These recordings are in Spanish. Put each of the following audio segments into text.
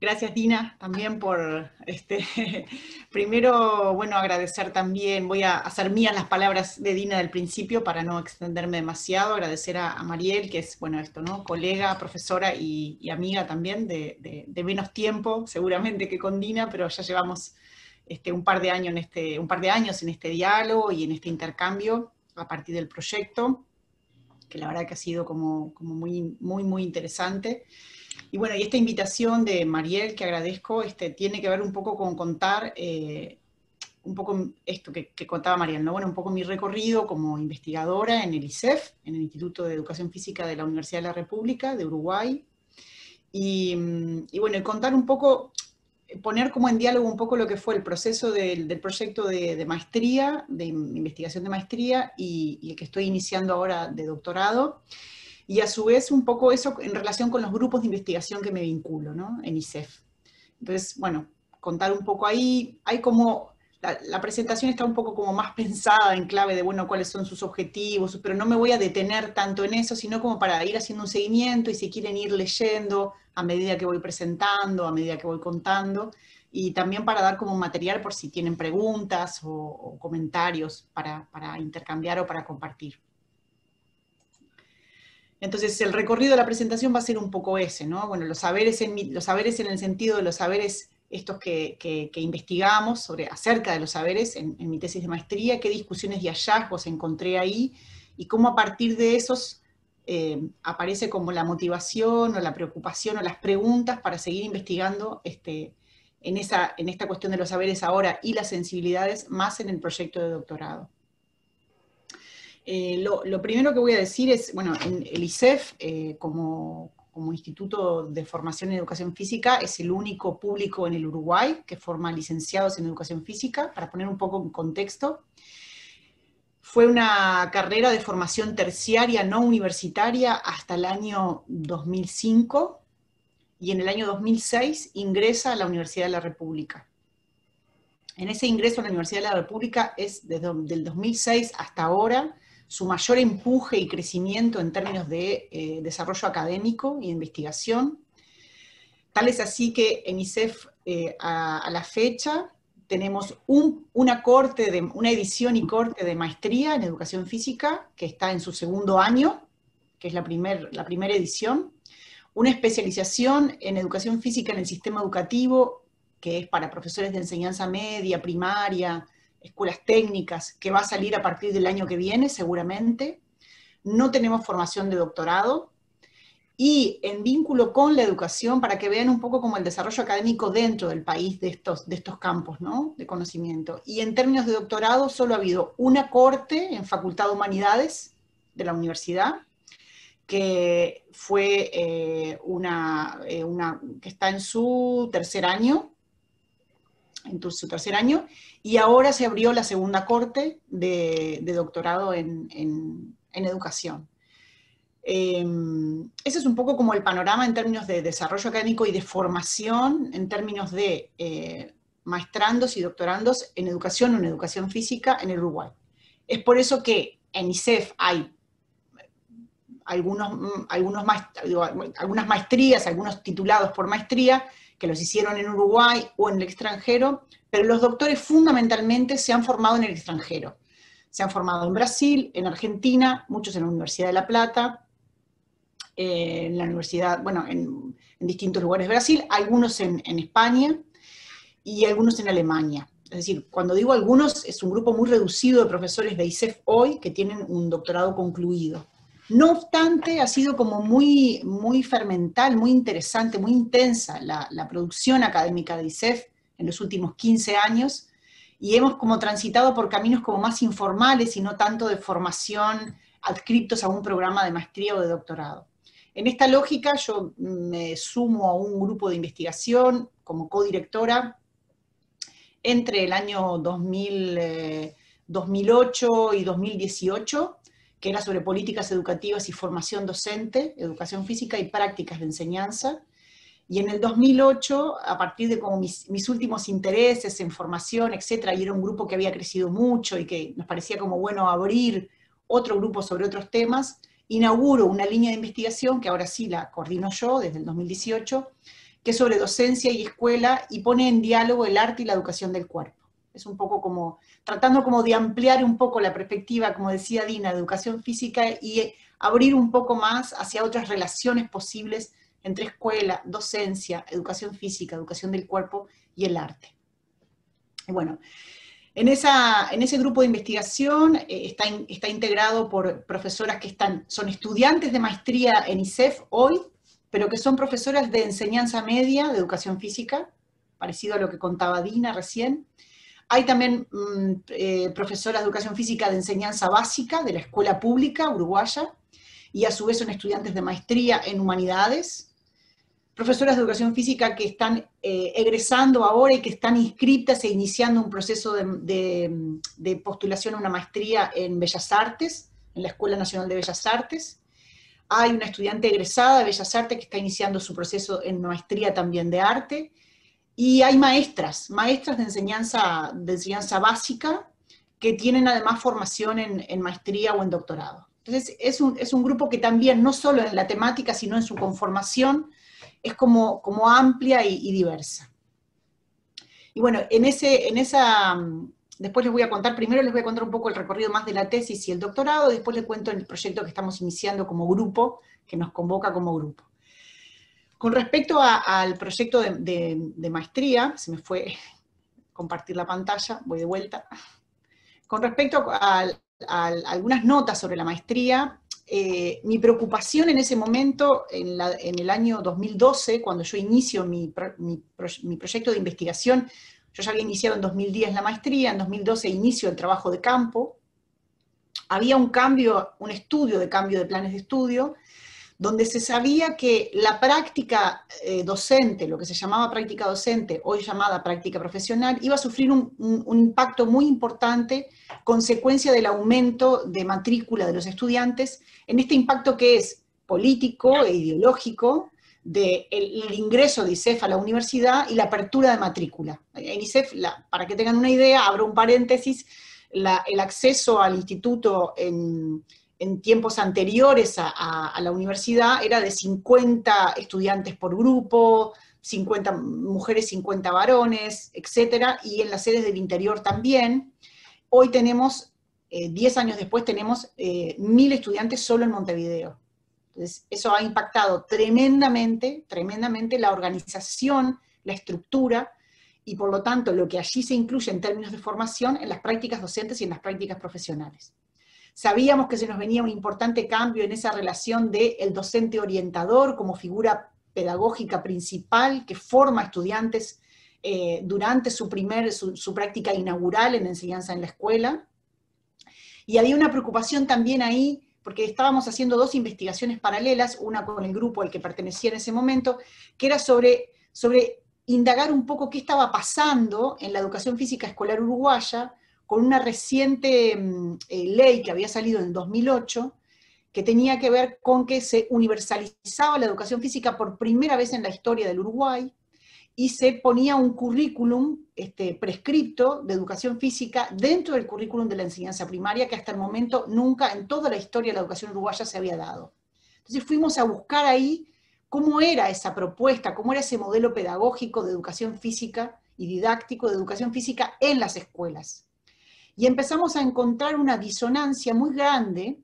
Gracias Dina también por, este, primero, bueno, agradecer también, voy a hacer mías las palabras de Dina del principio para no extenderme demasiado, agradecer a, Mariel, que es, bueno, esto, ¿no? Colega, profesora y, amiga también de, menos tiempo, seguramente que con Dina, pero ya llevamos este, un, par de años en este, un par de años en este diálogo y en este intercambio a partir del proyecto, que la verdad que ha sido como, como muy, muy, muy interesante. Y bueno, y esta invitación de Mariel, que agradezco, este, tiene que ver un poco con contar eh, un poco esto que, contaba Mariel, ¿no? Bueno, un poco mi recorrido como investigadora en el ICEF, en el Instituto de Educación Física de la Universidad de la República de Uruguay. Y, y bueno, y contar un poco, poner como en diálogo un poco lo que fue el proceso del, del proyecto de, de, maestría, de investigación de maestría y, y el que estoy iniciando ahora de doctorado y a su vez un poco eso en relación con los grupos de investigación que me vinculo, ¿no? En ICEF. Entonces, bueno, contar un poco ahí, hay como, la, presentación está un poco como más pensada en clave de, bueno, cuáles son sus objetivos, pero no me voy a detener tanto en eso, sino como para ir haciendo un seguimiento y si quieren ir leyendo a medida que voy presentando, a medida que voy contando, y también para dar como material por si tienen preguntas o, comentarios para, para intercambiar o para compartir. Entonces, el recorrido de la presentación va a ser un poco ese, ¿no? Bueno, los saberes en, los saberes en el sentido de los saberes estos que, investigamos sobre, acerca de los saberes en, mi tesis de maestría, qué discusiones y hallazgos encontré ahí, y cómo a partir de esos eh, aparece como la motivación o la preocupación o las preguntas para seguir investigando este, en, esa, en esta cuestión de los saberes ahora y las sensibilidades más en el proyecto de doctorado. Eh, lo, primero que voy a decir es, bueno, en el ICEF, eh, como, Instituto de Formación en Educación Física, es el único público en el Uruguay que forma licenciados en Educación Física, para poner un poco en contexto. Fue una carrera de formación terciaria no universitaria hasta el año 2005 y en el año 2006 ingresa a la Universidad de la República. En ese ingreso a la Universidad de la República es desde el 2006 hasta ahora su mayor empuje y crecimiento en términos de eh, desarrollo académico y investigación. Tal es así que en ICEF eh, a, la fecha tenemos una edición y corte de maestría en educación física que está en su segundo año, que es la, la primera edición, una especialización en educación física en el sistema educativo, que es para profesores de enseñanza media, primaria, escuelas técnicas, que va a salir a partir del año que viene seguramente. No tenemos formación de doctorado. Y en vínculo con la educación, para que vean un poco como el desarrollo académico dentro del país de estos, de estos campos ¿no? de conocimiento. Y en términos de doctorado, solo ha habido una corte en Facultad de Humanidades de la universidad, que fue eh, una, eh, una, que está en su tercer año, en su tercer año, y ahora se abrió la segunda corte de, doctorado en, educación. Em, ese es un poco como el panorama en términos de desarrollo académico y de formación, en términos de eh, maestrandos y doctorandos en educación o en educación física en el Uruguay. Es por eso que en ICEF hay algunos, algunos algunas maestrías, algunos titulados por maestría, que los hicieron en Uruguay o en el extranjero, pero los doctores fundamentalmente se han formado en el extranjero. Se han formado en Brasil, en Argentina, muchos en la Universidad de La Plata, eh, en la universidad, bueno, en, distintos lugares de Brasil, algunos en, en España y algunos en Alemania. Es decir, cuando digo algunos, es un grupo muy reducido de profesores de ICEF hoy que tienen un doctorado concluido. No obstante, ha sido como muy, muy fermental, muy interesante, muy intensa la, producción académica de ICEF en los últimos 15 años, y hemos como transitado por caminos como más informales y no tanto de formación adscriptos a un programa de maestría o de doctorado. En esta lógica yo me sumo a un grupo de investigación como codirectora entre el año 2000, 2008 eh, y 2018, que era sobre políticas educativas y formación docente, educación física y prácticas de enseñanza. Y en el 2008, a partir de como mis, últimos intereses en formación, etcétera, y era un grupo que había crecido mucho y que nos parecía como bueno abrir otro grupo sobre otros temas, inauguro una línea de investigación que ahora sí la coordino yo desde el 2018, que es sobre docencia y escuela y pone en diálogo el arte y la educación del cuerpo. Es un poco como, tratando como de ampliar un poco la perspectiva, como decía Dina, de educación física y abrir un poco más hacia otras relaciones posibles entre escuela, docencia, educación física, educación del cuerpo y el arte. Bueno, en, esa, en ese grupo de investigación eh, está, está integrado por profesoras que están, son estudiantes de maestría en ISEF hoy, pero que son profesoras de enseñanza media de educación física, parecido a lo que contaba Dina recién. Hay también mm, eh, profesoras de educación física de enseñanza básica de la escuela pública uruguaya, y a su vez son estudiantes de maestría en humanidades, profesoras de educación física que están eh, egresando ahora y que están inscritas e iniciando un proceso de, postulación a una maestría en Bellas Artes, en la Escuela Nacional de Bellas Artes. Hay una estudiante egresada de Bellas Artes que está iniciando su proceso en maestría también de arte. Y hay maestras, maestras de enseñanza, de enseñanza básica, que tienen además formación en, maestría o en doctorado. Entonces, es un, es un grupo que también, no solo en la temática, sino en su conformación, es como, como amplia y, diversa. Y bueno, en, ese, en esa, después les voy a contar, primero les voy a contar un poco el recorrido más de la tesis y el doctorado, después les cuento el proyecto que estamos iniciando como grupo, que nos convoca como grupo. Con respecto al proyecto de, maestría, se me fue compartir la pantalla, voy de vuelta. Con respecto a, algunas notas sobre la maestría, eh, mi preocupación en ese momento, en, el año 2012, cuando yo inicio mi, proyecto de investigación, yo ya había iniciado en 2010 la maestría, en 2012 inicio el trabajo de campo, había un cambio, un estudio de cambio de planes de estudio, donde se sabía que la práctica eh, docente, lo que se llamaba práctica docente, hoy llamada práctica profesional, iba a sufrir un, impacto muy importante, consecuencia del aumento de matrícula de los estudiantes, en este impacto que es político e ideológico del ingreso de ISEF a la universidad y la apertura de matrícula. En ISEF, para que tengan una idea, abro un paréntesis, el acceso al instituto en en tiempos anteriores a, la universidad era de 50 estudiantes por grupo, 50 mujeres, 50 varones, etcétera, y en las sedes del interior también. Hoy tenemos, 10 eh, años después, tenemos eh, estudiantes solo en Montevideo. Entonces, eso ha impactado tremendamente, tremendamente la organización, la estructura, y por lo tanto lo que allí se incluye en términos de formación en las prácticas docentes y en las prácticas profesionales. Sabíamos que se nos venía un importante cambio en esa relación del el docente orientador como figura pedagógica principal que forma estudiantes eh, durante su, primer, su, práctica inaugural en enseñanza en la escuela. Y había una preocupación también ahí, porque estábamos haciendo dos investigaciones paralelas, una con el grupo al que pertenecía en ese momento, que era sobre, sobre indagar un poco qué estaba pasando en la educación física escolar uruguaya con una reciente mm, eh, ley que había salido en 2008, que tenía que ver con que se universalizaba la educación física por primera vez en la historia del Uruguay, y se ponía un currículum este, prescripto de educación física dentro del currículum de la enseñanza primaria que hasta el momento nunca en toda la historia de la educación uruguaya se había dado. Entonces fuimos a buscar ahí cómo era esa propuesta, cómo era ese modelo pedagógico de educación física y didáctico de educación física en las escuelas y empezamos a encontrar una disonancia muy grande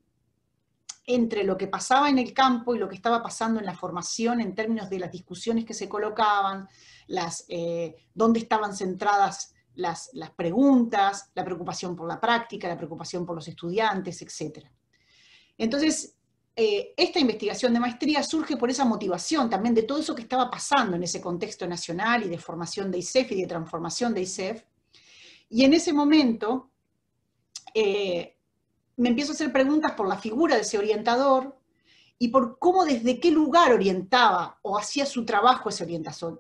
entre lo que pasaba en el campo y lo que estaba pasando en la formación en términos de las discusiones que se colocaban, las, eh, dónde estaban centradas las, preguntas, la preocupación por la práctica, la preocupación por los estudiantes, etc. Entonces, eh, esta investigación de maestría surge por esa motivación también de todo eso que estaba pasando en ese contexto nacional y de formación de ISEF y de transformación de ISEF. Y en ese momento eh, me empiezo a hacer preguntas por la figura de ese orientador y por cómo desde qué lugar orientaba o hacía su trabajo ese,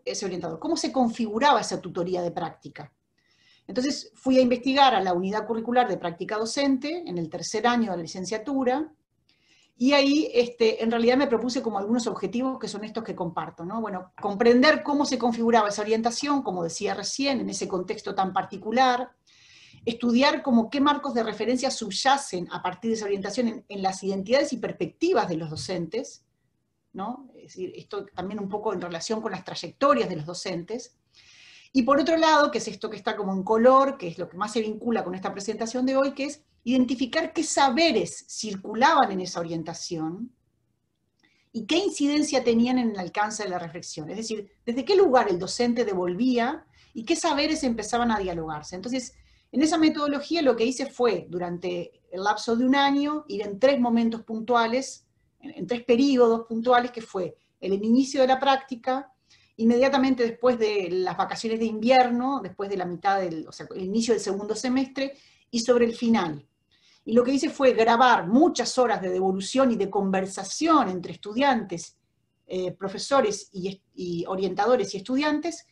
ese orientador, cómo se configuraba esa tutoría de práctica. Entonces fui a investigar a la unidad curricular de práctica docente en el tercer año de la licenciatura, y ahí este, en realidad me propuse como algunos objetivos que son estos que comparto. ¿no? Bueno, comprender cómo se configuraba esa orientación, como decía recién, en ese contexto tan particular, estudiar como qué marcos de referencia subyacen a partir de esa orientación en, las identidades y perspectivas de los docentes, ¿no? Es decir, esto también un poco en relación con las trayectorias de los docentes. Y por otro lado, que es esto que está como en color, que es lo que más se vincula con esta presentación de hoy, que es identificar qué saberes circulaban en esa orientación y qué incidencia tenían en el alcance de la reflexión. Es decir, desde qué lugar el docente devolvía y qué saberes empezaban a dialogarse. Entonces, en esa metodología lo que hice fue, durante el lapso de un año, ir en tres momentos puntuales, en, tres periodos puntuales, que fue el inicio de la práctica, inmediatamente después de las vacaciones de invierno, después de la mitad del, inicio del segundo semestre, y sobre el final. Y lo que hice fue grabar muchas horas de devolución y de conversación entre estudiantes, eh, profesores y, orientadores y estudiantes,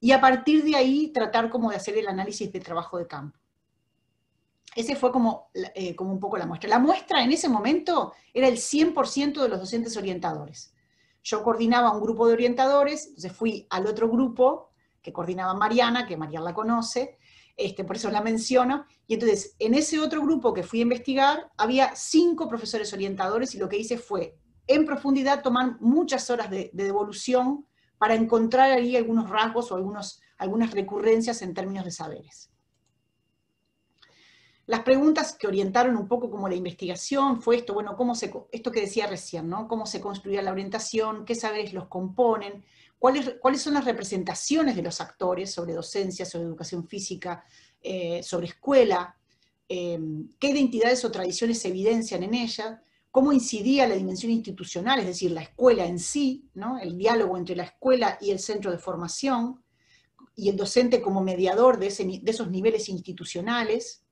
y a partir de ahí tratar como de hacer el análisis de trabajo de campo. Ese fue como, eh, como un poco la muestra. La muestra en ese momento era el 100% de los docentes orientadores. Yo coordinaba un grupo de orientadores, entonces fui al otro grupo que coordinaba Mariana, que Mariana la conoce, este, por eso la menciono, y entonces en ese otro grupo que fui a investigar había cinco profesores orientadores y lo que hice fue en profundidad tomar muchas horas de, de devolución para encontrar ahí algunos rasgos o algunos, algunas recurrencias en términos de saberes. Las preguntas que orientaron un poco como la investigación fue esto, bueno, cómo se, esto que decía recién, ¿no? Cómo se construía la orientación, qué saberes los componen, cuáles, cuáles son las representaciones de los actores sobre docencia, sobre educación física, eh, sobre escuela, eh, qué identidades o tradiciones se evidencian en ella, cómo incidía la dimensión institucional, es decir, la escuela en sí, ¿no? el diálogo entre la escuela y el centro de formación, y el docente como mediador de, esos niveles institucionales,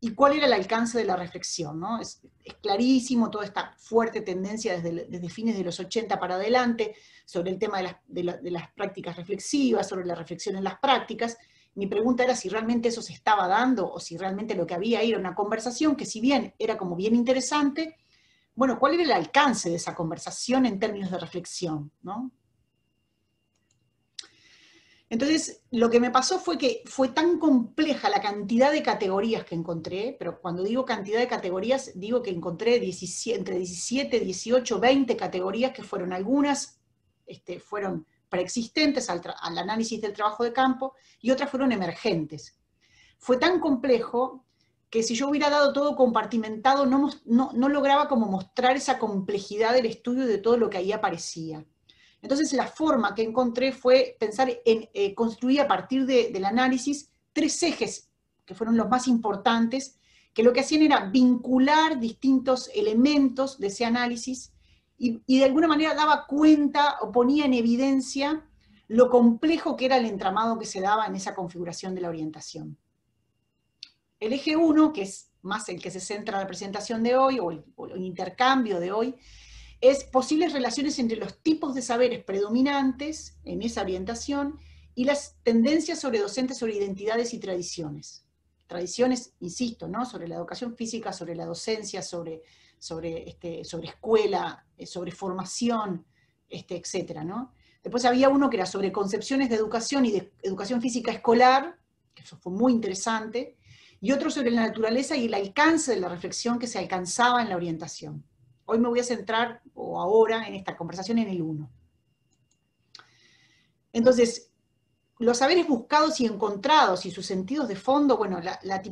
y cuál era el alcance de la reflexión. ¿no? Es, clarísimo toda esta fuerte tendencia desde, fines de los 80 para adelante sobre el tema de las, de las prácticas reflexivas, sobre la reflexión en las prácticas, mi pregunta era si realmente eso se estaba dando o si realmente lo que había era una conversación que si bien era como bien interesante, bueno, ¿cuál era el alcance de esa conversación en términos de reflexión? ¿no? Entonces, lo que me pasó fue que fue tan compleja la cantidad de categorías que encontré, pero cuando digo cantidad de categorías, digo que encontré entre 17, 18, 20 categorías que fueron algunas, este, fueron preexistentes al, al análisis del trabajo de campo y otras fueron emergentes. Fue tan complejo que si yo hubiera dado todo compartimentado, no, no, lograba como mostrar esa complejidad del estudio de todo lo que ahí aparecía. Entonces la forma que encontré fue pensar en eh, construir a partir del análisis tres ejes que fueron los más importantes, que lo que hacían era vincular distintos elementos de ese análisis y, y de alguna manera daba cuenta o ponía en evidencia lo complejo que era el entramado que se daba en esa configuración de la orientación. El eje 1, que es más el que se centra en la presentación de hoy, o el, intercambio de hoy, es posibles relaciones entre los tipos de saberes predominantes en esa orientación y las tendencias sobre docentes sobre identidades y tradiciones. Tradiciones, insisto, ¿no? sobre la educación física, sobre la docencia, sobre, sobre, este, sobre escuela, eh, sobre formación, este, etc. ¿no? Después había uno que era sobre concepciones de educación y de educación física escolar, que eso fue muy interesante, y otro sobre la naturaleza y el alcance de la reflexión que se alcanzaba en la orientación. Hoy me voy a centrar, o ahora, en esta conversación en el 1. Entonces, los saberes buscados y encontrados y sus sentidos de fondo, bueno, la,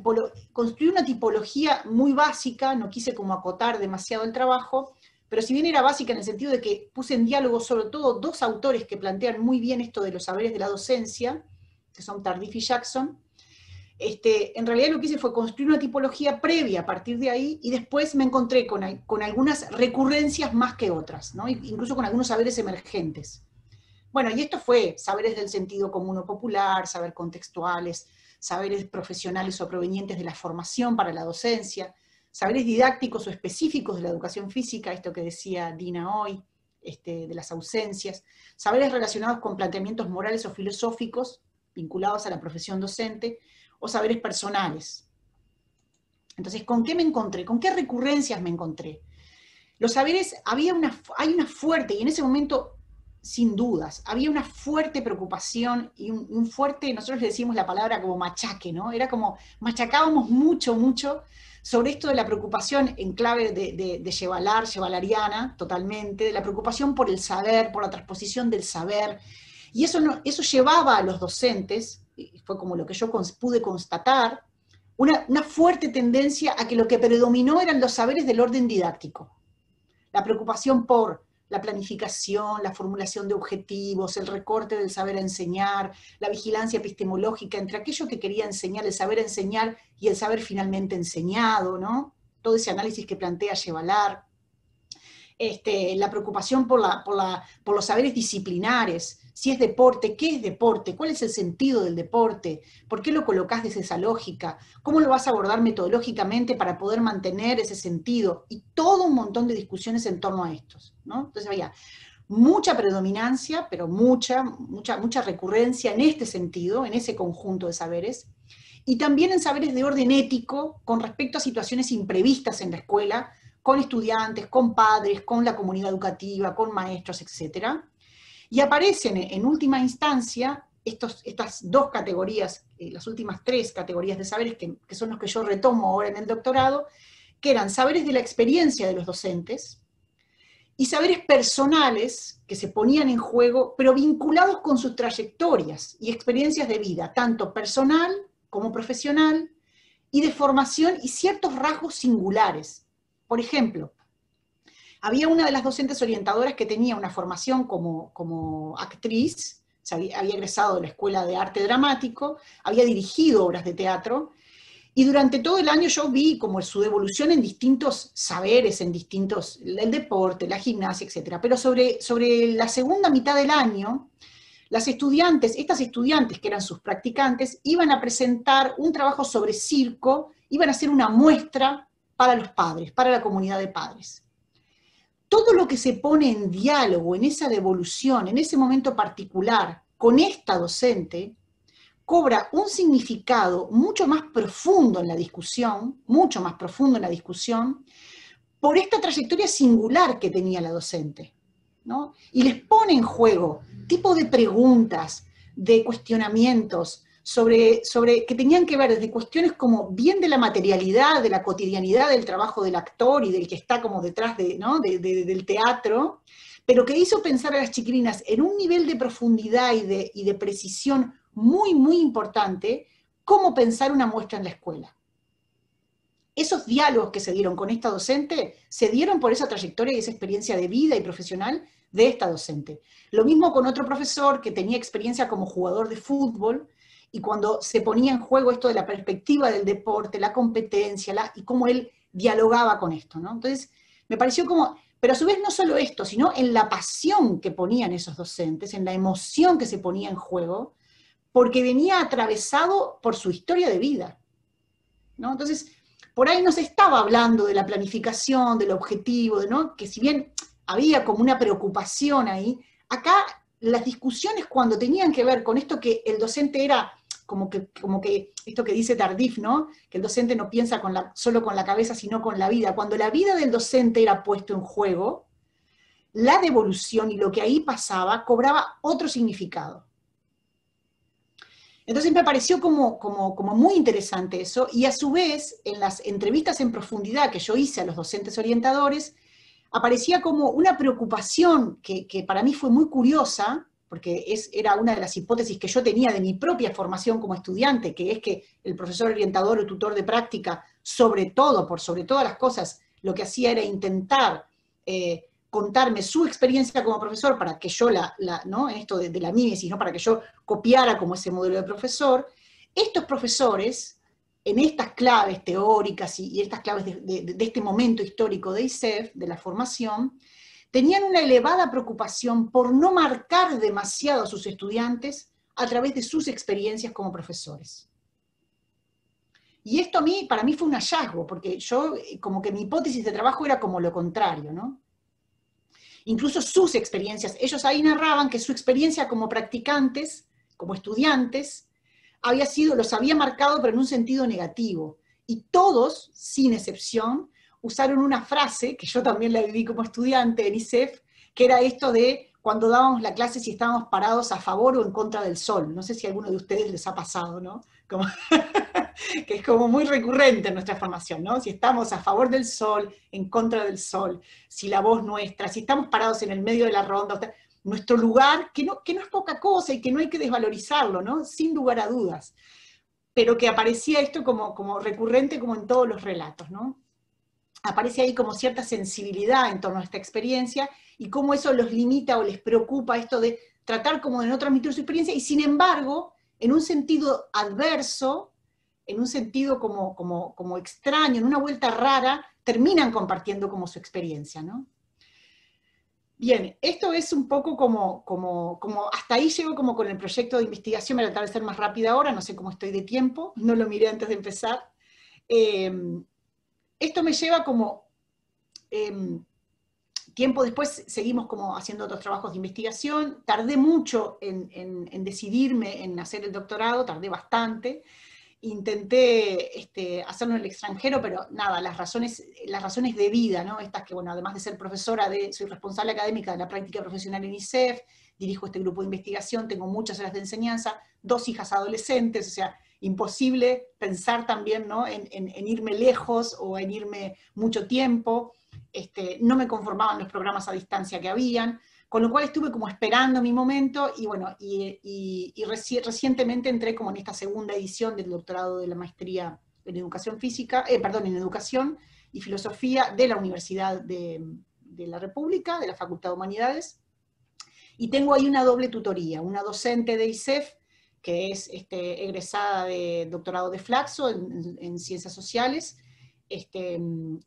construí una tipología muy básica, no quise como acotar demasiado el trabajo, pero si bien era básica en el sentido de que puse en diálogo sobre todo dos autores que plantean muy bien esto de los saberes de la docencia, que son Tardif y Jackson, este, en realidad lo que hice fue construir una tipología previa a partir de ahí y después me encontré con, algunas recurrencias más que otras, incluso con algunos saberes emergentes. Bueno, y esto fue saberes del sentido común o popular, saber contextuales, saberes profesionales o provenientes de la formación para la docencia, saberes didácticos o específicos de la educación física, esto que decía Dina hoy, este, de las ausencias, saberes relacionados con planteamientos morales o filosóficos vinculados a la profesión docente, o saberes personales. Entonces, ¿con qué me encontré? ¿Con qué recurrencias me encontré? Los saberes, había una, hay una fuerte, y en ese momento, sin dudas, había una fuerte preocupación y un, fuerte, nosotros le decimos la palabra como machaque, ¿no? Era como, machacábamos mucho, mucho sobre esto de la preocupación en clave de, de, de Chevalar, chevalariana, totalmente, de la preocupación por el saber, por la transposición del saber, y eso, no, eso llevaba a los docentes, fue como lo que yo pude constatar, una, fuerte tendencia a que lo que predominó eran los saberes del orden didáctico. La preocupación por la planificación, la formulación de objetivos, el recorte del saber enseñar, la vigilancia epistemológica entre aquello que quería enseñar, el saber enseñar y el saber finalmente enseñado, ¿no? Todo ese análisis que plantea Chevalar. Este, la preocupación por, la, por, la, por los saberes disciplinares, si es deporte, ¿qué es deporte? ¿Cuál es el sentido del deporte? ¿Por qué lo colocas desde esa lógica? ¿Cómo lo vas a abordar metodológicamente para poder mantener ese sentido? Y todo un montón de discusiones en torno a estos, ¿no? Entonces había mucha predominancia, pero mucha, mucha, mucha recurrencia en este sentido, en ese conjunto de saberes, y también en saberes de orden ético con respecto a situaciones imprevistas en la escuela, con estudiantes, con padres, con la comunidad educativa, con maestros, etcétera y aparecen en última instancia estos, estas dos categorías, eh, las últimas tres categorías de saberes, que, que, son los que yo retomo ahora en el doctorado, que eran saberes de la experiencia de los docentes y saberes personales que se ponían en juego, pero vinculados con sus trayectorias y experiencias de vida, tanto personal como profesional, y de formación y ciertos rasgos singulares. Por ejemplo, había una de las docentes orientadoras que tenía una formación como, como actriz, había, egresado de la Escuela de Arte Dramático, había dirigido obras de teatro, y durante todo el año yo vi como su devolución en distintos saberes, en distintos, el deporte, la gimnasia, etc. Pero sobre, sobre la segunda mitad del año, las estudiantes, estas estudiantes que eran sus practicantes, iban a presentar un trabajo sobre circo, iban a hacer una muestra para los padres, para la comunidad de padres todo lo que se pone en diálogo, en esa devolución, en ese momento particular, con esta docente, cobra un significado mucho más profundo en la discusión, mucho más profundo en la discusión, por esta trayectoria singular que tenía la docente. ¿no? Y les pone en juego tipo de preguntas, de cuestionamientos, sobre, sobre, que tenían que ver desde cuestiones como bien de la materialidad, de la cotidianidad del trabajo del actor y del que está como detrás de, ¿no? de, de, del teatro, pero que hizo pensar a las chiquilinas en un nivel de profundidad y de, y de precisión muy, muy importante, cómo pensar una muestra en la escuela. Esos diálogos que se dieron con esta docente se dieron por esa trayectoria y esa experiencia de vida y profesional de esta docente. Lo mismo con otro profesor que tenía experiencia como jugador de fútbol, y cuando se ponía en juego esto de la perspectiva del deporte, la competencia, la, y cómo él dialogaba con esto, ¿no? Entonces, me pareció como, pero a su vez no solo esto, sino en la pasión que ponían esos docentes, en la emoción que se ponía en juego, porque venía atravesado por su historia de vida, ¿no? Entonces, por ahí no se estaba hablando de la planificación, del objetivo, ¿no? Que si bien había como una preocupación ahí, acá las discusiones cuando tenían que ver con esto que el docente era como que, como que esto que dice Tardif, ¿no? Que el docente no piensa con la, solo con la cabeza, sino con la vida. Cuando la vida del docente era puesto en juego, la devolución y lo que ahí pasaba cobraba otro significado. Entonces me pareció como, como, como, muy interesante eso, y a su vez, en las entrevistas en profundidad que yo hice a los docentes orientadores, aparecía como una preocupación que, que para mí fue muy curiosa, porque es, era una de las hipótesis que yo tenía de mi propia formación como estudiante, que es que el profesor orientador o tutor de práctica, sobre todo, por sobre todas las cosas, lo que hacía era intentar eh, contarme su experiencia como profesor para que yo la, ¿no? en esto de, la mímesis, ¿no? para que yo copiara como ese modelo de profesor, estos profesores, en estas claves teóricas y, y estas claves de, de, de, este momento histórico de ISEF, de la formación, tenían una elevada preocupación por no marcar demasiado a sus estudiantes a través de sus experiencias como profesores. Y esto a mí, para mí fue un hallazgo, porque yo, como que mi hipótesis de trabajo era como lo contrario, ¿no? Incluso sus experiencias, ellos ahí narraban que su experiencia como practicantes, como estudiantes, había sido, los había marcado, pero en un sentido negativo. Y todos, sin excepción, usaron una frase, que yo también la viví como estudiante en ISEF, que era esto de cuando dábamos la clase si estábamos parados a favor o en contra del sol. No sé si a alguno de ustedes les ha pasado, ¿no? que es como muy recurrente en nuestra formación, ¿no? Si estamos a favor del sol, en contra del sol, si la voz nuestra, si estamos parados en el medio de la ronda, nuestro lugar, que no, que no es poca cosa y que no hay que desvalorizarlo, ¿no? Sin lugar a dudas. Pero que aparecía esto como, como recurrente como en todos los relatos, ¿no? Aparece ahí como cierta sensibilidad en torno a esta experiencia y cómo eso los limita o les preocupa esto de tratar como de no transmitir su experiencia y sin embargo, en un sentido adverso, en un sentido como, como, como extraño, en una vuelta rara, terminan compartiendo como su experiencia, ¿no? Bien, esto es un poco como, como, como, hasta ahí llego como con el proyecto de investigación, me voy a tratar de ser más rápida ahora, no sé cómo estoy de tiempo, no lo miré antes de empezar. Eh, esto me lleva como, em, tiempo después seguimos como haciendo otros trabajos de investigación, tardé mucho en, decidirme en hacer el doctorado, tardé bastante, intenté este, hacerlo en el extranjero, pero nada, las razones, las razones de vida, ¿no? Estas que, bueno, además de ser profesora, de, soy responsable académica de la práctica profesional en ICEF, dirijo este grupo de investigación, tengo muchas horas de enseñanza, dos hijas adolescentes, o sea, imposible pensar también ¿no? en, en irme lejos o en irme mucho tiempo. Este, no me conformaban los programas a distancia que habían, con lo cual estuve como esperando mi momento y bueno, y, recientemente entré como en esta segunda edición del doctorado de la maestría en educación física, eh, perdón, en educación y filosofía de la Universidad de, la República, de la Facultad de Humanidades, y tengo ahí una doble tutoría, una docente de ISEF, que es este, egresada de doctorado de Flaxo en Ciencias Sociales, este,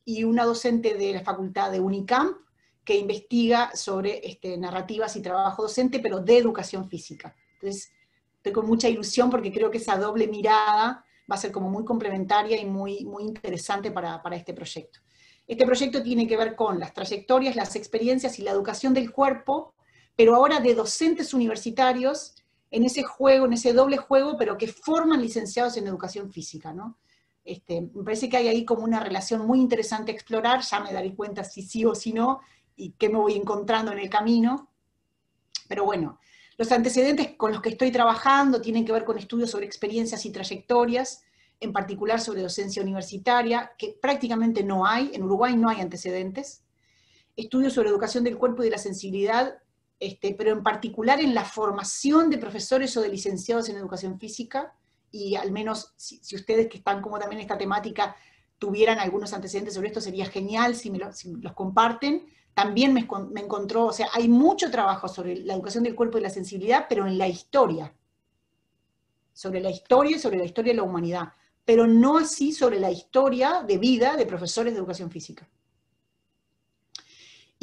y una docente de la facultad de Unicamp que investiga sobre este, narrativas y trabajo docente, pero de educación física. Entonces, estoy con mucha ilusión porque creo que esa doble mirada va a ser como muy complementaria y muy, muy interesante para, para este proyecto. Este proyecto tiene que ver con las trayectorias, las experiencias y la educación del cuerpo, pero ahora de docentes universitarios en ese juego, en ese doble juego, pero que forman licenciados en educación física, ¿no? Este, me parece que hay ahí como una relación muy interesante a explorar, ya me daré cuenta si sí o si no, y qué me voy encontrando en el camino. Pero bueno, los antecedentes con los que estoy trabajando tienen que ver con estudios sobre experiencias y trayectorias, en particular sobre docencia universitaria, que prácticamente no hay, en Uruguay no hay antecedentes. Estudios sobre educación del cuerpo y de la sensibilidad, este, pero en particular en la formación de profesores o de licenciados en educación física, y al menos si, ustedes que están como también en esta temática tuvieran algunos antecedentes sobre esto, sería genial si me los comparten. También me, me, encontró, o sea, hay mucho trabajo sobre la educación del cuerpo y la sensibilidad, pero en la historia. Sobre la historia y sobre la historia de la humanidad. Pero no así sobre la historia de vida de profesores de educación física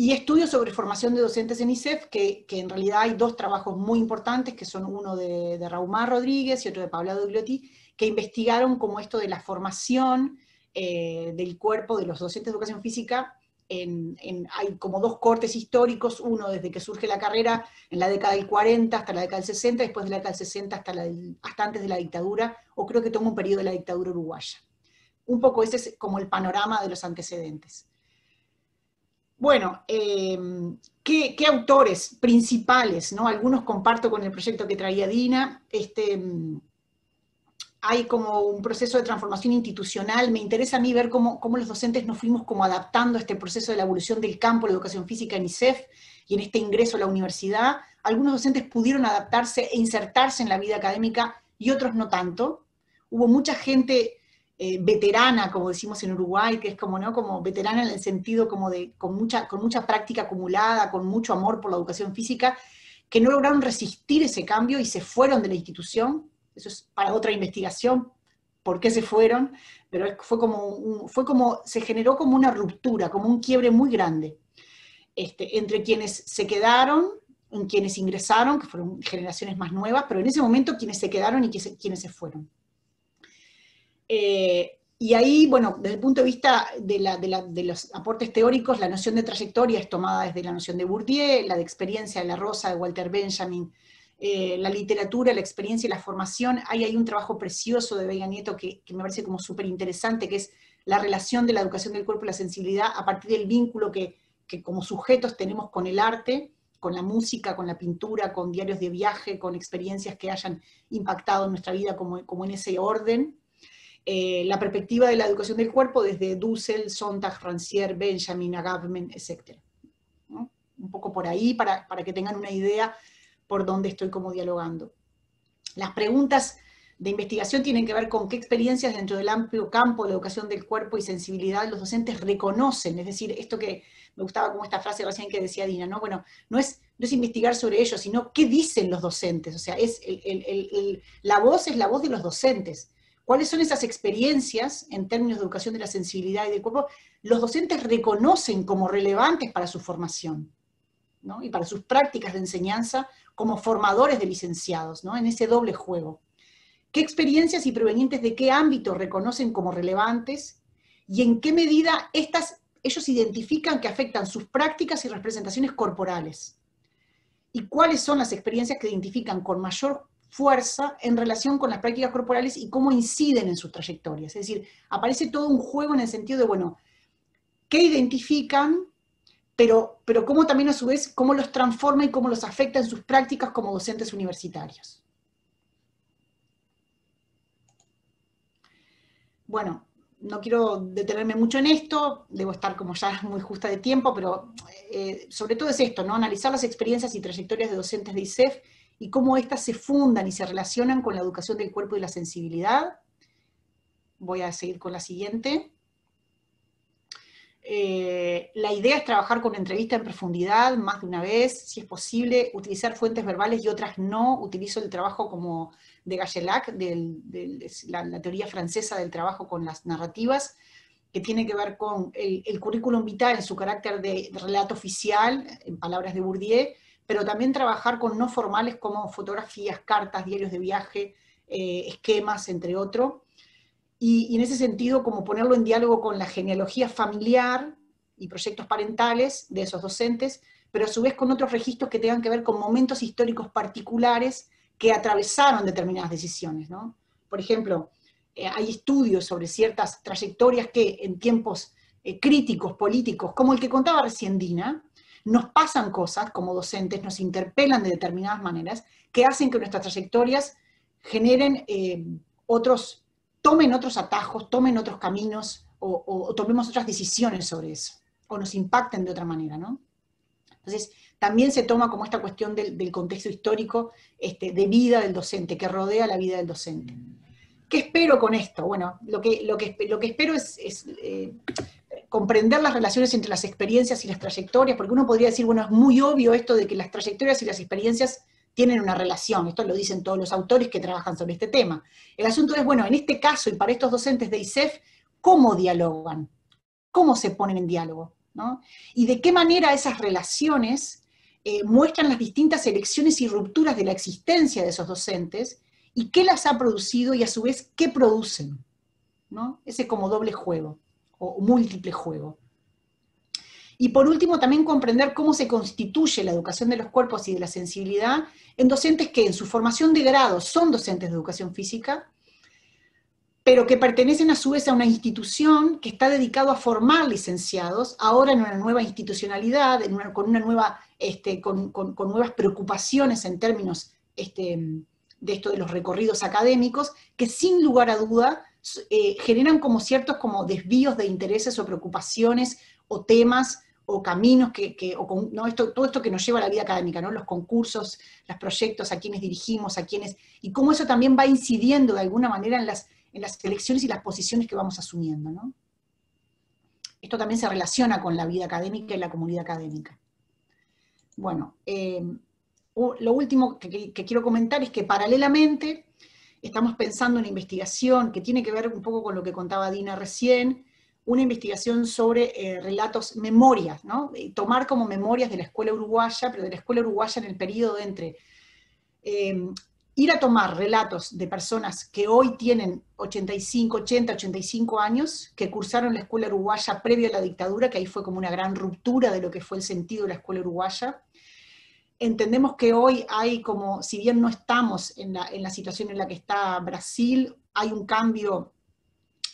y estudios sobre formación de docentes en ISEF, que, en realidad hay dos trabajos muy importantes, que son uno de, de Raumar Rodríguez y otro de Paula Dugliotti, que investigaron como esto de la formación eh, del cuerpo de los docentes de educación física. En, hay como dos cortes históricos, uno desde que surge la carrera en la década del 40 hasta la década del 60, después de la década del 60 hasta, la, hasta antes de la dictadura, o creo que toma un periodo de la dictadura uruguaya. Un poco ese es como el panorama de los antecedentes. Bueno, em, ¿qué, autores principales? ¿no? Algunos comparto con el proyecto que traía Dina. Este, em, hay como un proceso de transformación institucional. Me interesa a mí ver cómo, los docentes nos fuimos como adaptando a este proceso de la evolución del campo de la educación física en ISEF y en este ingreso a la universidad. Algunos docentes pudieron adaptarse e insertarse en la vida académica y otros no tanto. Hubo mucha gente eh, veterana, como decimos en Uruguay, que es como, ¿no? como veterana en el sentido como de, con mucha, con mucha práctica acumulada, con mucho amor por la educación física, que no lograron resistir ese cambio y se fueron de la institución. Eso es para otra investigación, por qué se fueron, pero fue como, fue como se generó como una ruptura, como un quiebre muy grande este, entre quienes se quedaron, en quienes ingresaron, que fueron generaciones más nuevas, pero en ese momento quienes se quedaron y quienes se fueron. Eh, y ahí, bueno, desde el punto de vista de, los aportes teóricos, la noción de trayectoria es tomada desde la noción de Bourdieu, la de experiencia de la Rosa, de Walter Benjamin, eh, la literatura, la experiencia y la formación. Ahí hay un trabajo precioso de Vega Nieto que, me parece como súper interesante, que es la relación de la educación del cuerpo y la sensibilidad a partir del vínculo que, que como sujetos tenemos con el arte con la música, con la pintura, con diarios de viaje, con experiencias que hayan impactado en nuestra vida como, como en ese orden. Eh, la perspectiva de la educación del cuerpo desde Dussel, Sontag, Rancière, Benjamin, Agavmen, etc. Un poco por ahí para, para que tengan una idea por dónde estoy como dialogando. Las preguntas de investigación tienen que ver con qué experiencias dentro del amplio campo de educación del cuerpo y sensibilidad los docentes reconocen, es decir, esto que me gustaba como esta frase recién que decía Dina, ¿no? Bueno, no es, no es investigar sobre ellos, sino qué dicen los docentes, o sea, es la voz es la voz de los docentes. ¿Cuáles son esas experiencias en términos de educación de la sensibilidad y del cuerpo? Los docentes reconocen como relevantes para su formación ¿no? y para sus prácticas de enseñanza como formadores de licenciados, ¿no? en ese doble juego. ¿Qué experiencias y provenientes de qué ámbito reconocen como relevantes y en qué medida estas ellos identifican que afectan sus prácticas y representaciones corporales. ¿Y cuáles son las experiencias que identifican con mayor fuerza en relación con las prácticas corporales y cómo inciden en sus trayectorias? Es decir, aparece todo un juego en el sentido de, bueno, ¿qué identifican? Pero, pero cómo también a su vez, cómo los transforma y cómo los afecta en sus prácticas como docentes universitarios. Bueno, no quiero detenerme mucho en esto, debo estar como ya muy justa de tiempo, pero eh, sobre todo es esto, ¿no? Analizar las experiencias y trayectorias de docentes de ISEF y cómo éstas se fundan y se relacionan con la educación del cuerpo y la sensibilidad. Voy a seguir con la siguiente. Eh, la idea es trabajar con entrevista en profundidad más de una vez, si es posible, utilizar fuentes verbales y otras no. Utilizo el trabajo como de Gagelac, de la, teoría francesa del trabajo con las narrativas, que tiene que ver con el, currículum vital en su carácter de, relato oficial, en palabras de Bourdieu, pero también trabajar con no formales como fotografías, cartas, diarios de viaje, eh, esquemas, entre otros. Y, en ese sentido, como ponerlo en diálogo con la genealogía familiar y proyectos parentales de esos docentes, pero a su vez con otros registros que tengan que ver con momentos históricos particulares que atravesaron determinadas decisiones. ¿no? Por ejemplo, eh, hay estudios sobre ciertas trayectorias que en tiempos eh, críticos, políticos, como el que contaba recién Dina, nos pasan cosas como docentes, nos interpelan de determinadas maneras, que hacen que nuestras trayectorias generen eh, otros, tomen otros atajos, tomen otros caminos o, tomemos otras decisiones sobre eso, o nos impacten de otra manera, ¿no? Entonces, también se toma como esta cuestión del, contexto histórico este, de vida del docente, que rodea la vida del docente. ¿Qué espero con esto? Bueno, lo que, lo que, lo que espero es, eh, comprender las relaciones entre las experiencias y las trayectorias, porque uno podría decir, bueno, es muy obvio esto de que las trayectorias y las experiencias tienen una relación, esto lo dicen todos los autores que trabajan sobre este tema. El asunto es, bueno, en este caso y para estos docentes de ISEF, ¿cómo dialogan? ¿Cómo se ponen en diálogo? Y de qué manera esas relaciones eh, muestran las distintas elecciones y rupturas de la existencia de esos docentes y qué las ha producido y a su vez qué producen. ¿no? Ese como doble juego o múltiple juego. Y por último, también comprender cómo se constituye la educación de los cuerpos y de la sensibilidad en docentes que en su formación de grado son docentes de educación física, pero que pertenecen a su vez a una institución que está dedicado a formar licenciados, ahora en una nueva institucionalidad, con una nueva, este, con, nuevas preocupaciones en términos este, de esto de los recorridos académicos, que sin lugar a duda eh, generan como ciertos como desvíos de intereses o preocupaciones o temas o caminos que, ¿no? esto, todo esto que nos lleva a la vida académica, ¿no? los concursos, los proyectos, a quienes dirigimos, a quienes, y cómo eso también va incidiendo de alguna manera en las en las elecciones y las posiciones que vamos asumiendo. ¿no? Esto también se relaciona con la vida académica y la comunidad académica. Bueno, eh, lo último que, quiero comentar es que paralelamente estamos pensando en investigación que tiene que ver un poco con lo que contaba Dina recién, una investigación sobre eh, relatos, memorias, ¿no? Tomar como memorias de la escuela uruguaya, pero de la escuela uruguaya en el periodo entre ir a tomar relatos de personas que hoy tienen 85, 80, 85 años, que cursaron la escuela uruguaya previo a la dictadura, que ahí fue como una gran ruptura de lo que fue el sentido de la escuela uruguaya. Entendemos que hoy hay como, si bien no estamos en la, situación en la que está Brasil, hay un cambio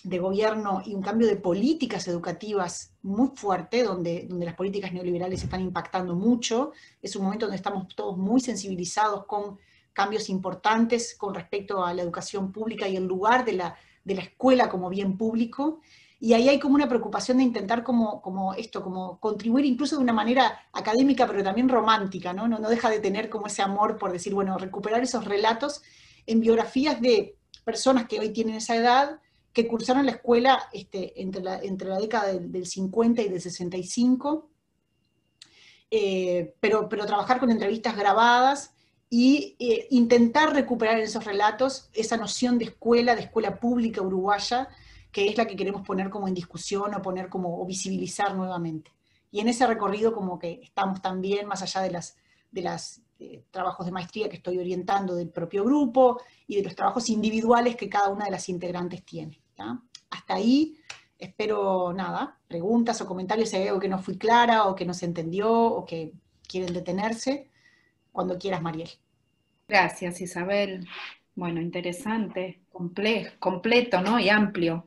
de gobierno y un cambio de políticas educativas muy fuerte, donde, donde las políticas neoliberales están impactando mucho. Es un momento donde estamos todos muy sensibilizados con cambios importantes con respecto a la educación pública y el lugar de la, de la escuela como bien público. Y ahí hay como una preocupación de intentar como, como esto, como contribuir incluso de una manera académica, pero también romántica, ¿no? ¿no? No deja de tener como ese amor por decir, bueno, recuperar esos relatos en biografías de personas que hoy tienen esa edad, que cursaron la escuela este, entre, la, entre la década del, 50 y del 65, eh, pero, pero trabajar con entrevistas grabadas y eh, intentar recuperar en esos relatos esa noción de escuela, de escuela pública uruguaya, que es la que queremos poner como en discusión o poner como, o visibilizar nuevamente. Y en ese recorrido como que estamos también, más allá de las, de las eh, trabajos de maestría que estoy orientando del propio grupo y de los trabajos individuales que cada una de las integrantes tiene. Hasta ahí espero nada, preguntas o comentarios si hay algo que no fui clara o que no se entendió o que quieren detenerse. Cuando quieras, Mariel. Gracias, Isabel. Bueno, interesante, completo, ¿no? Y amplio.